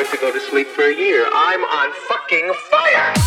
expect to go to sleep for a year. I'm on fucking fire!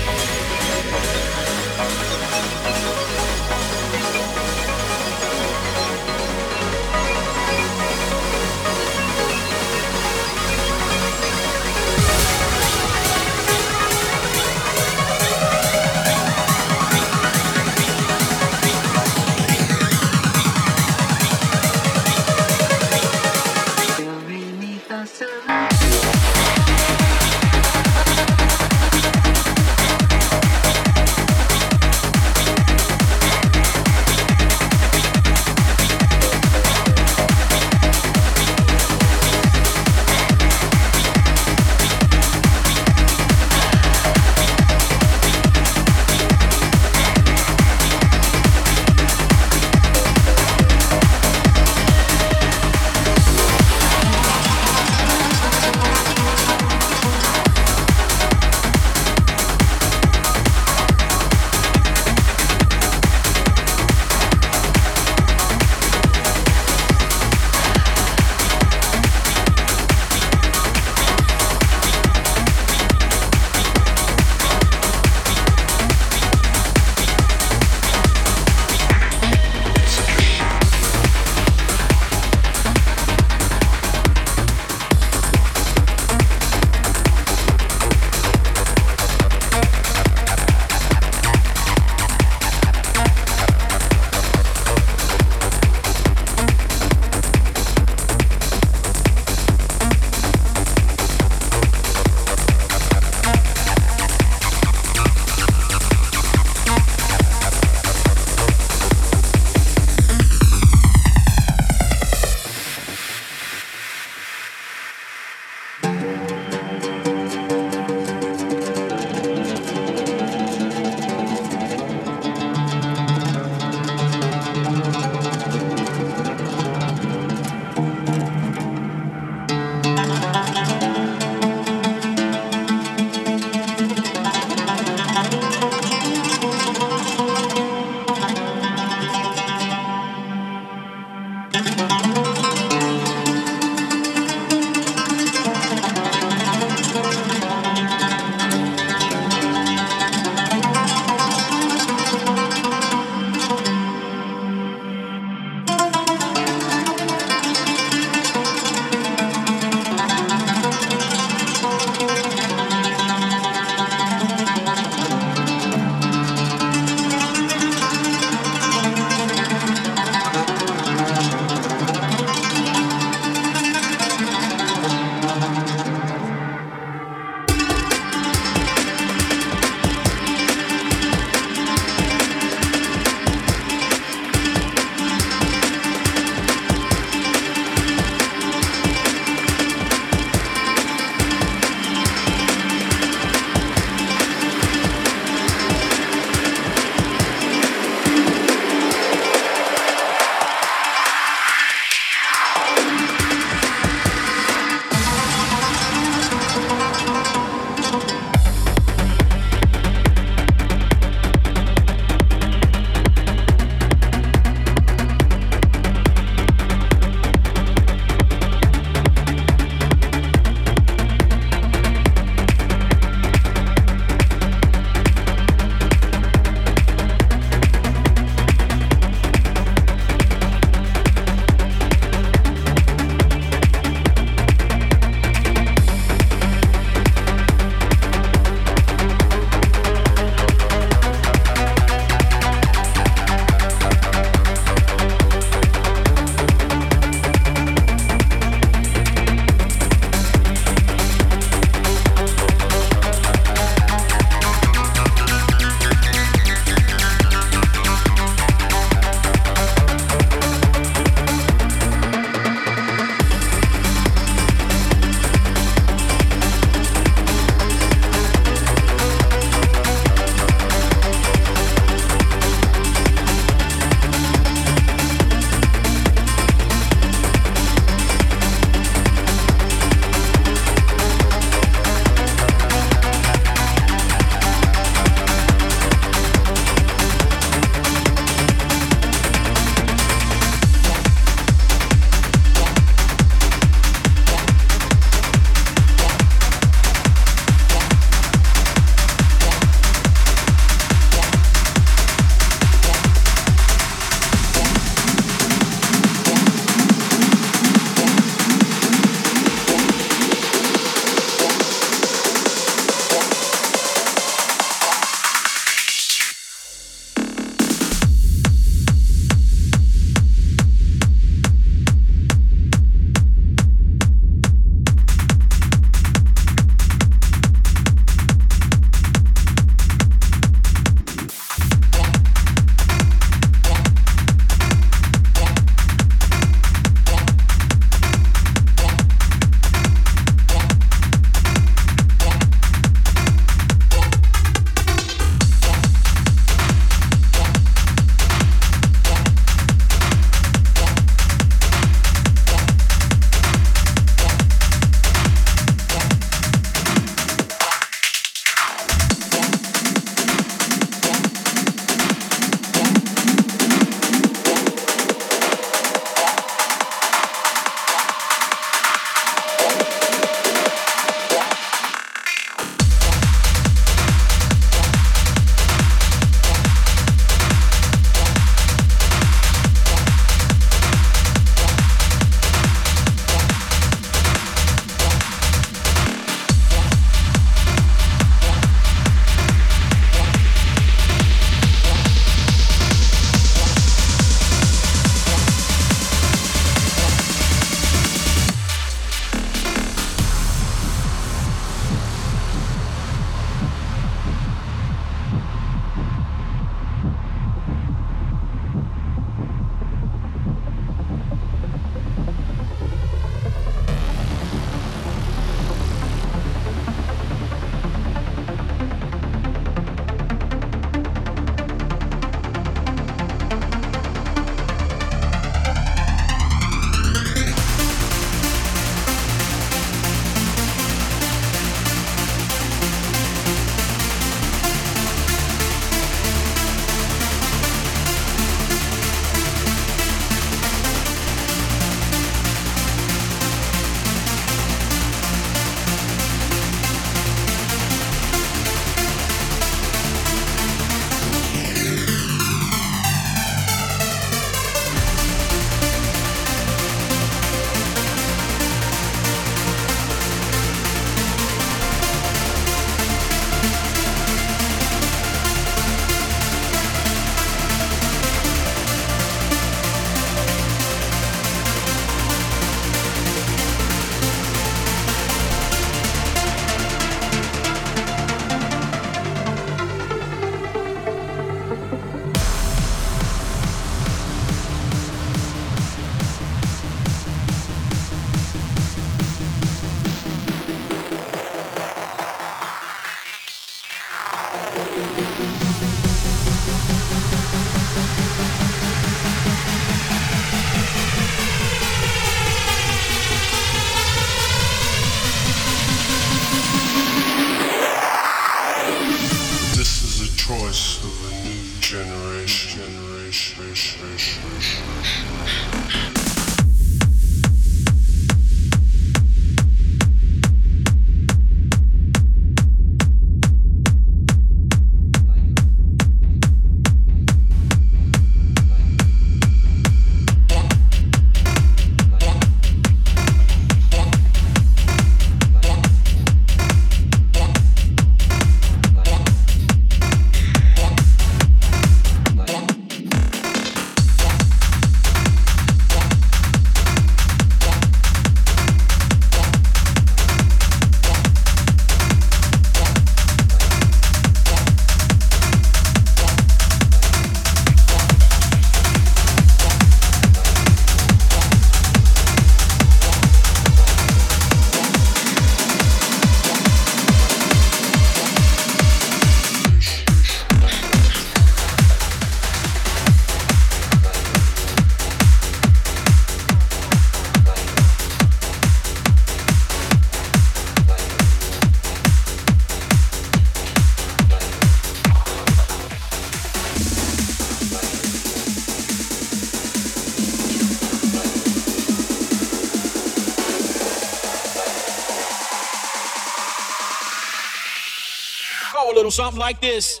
Little something like this.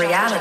Reality.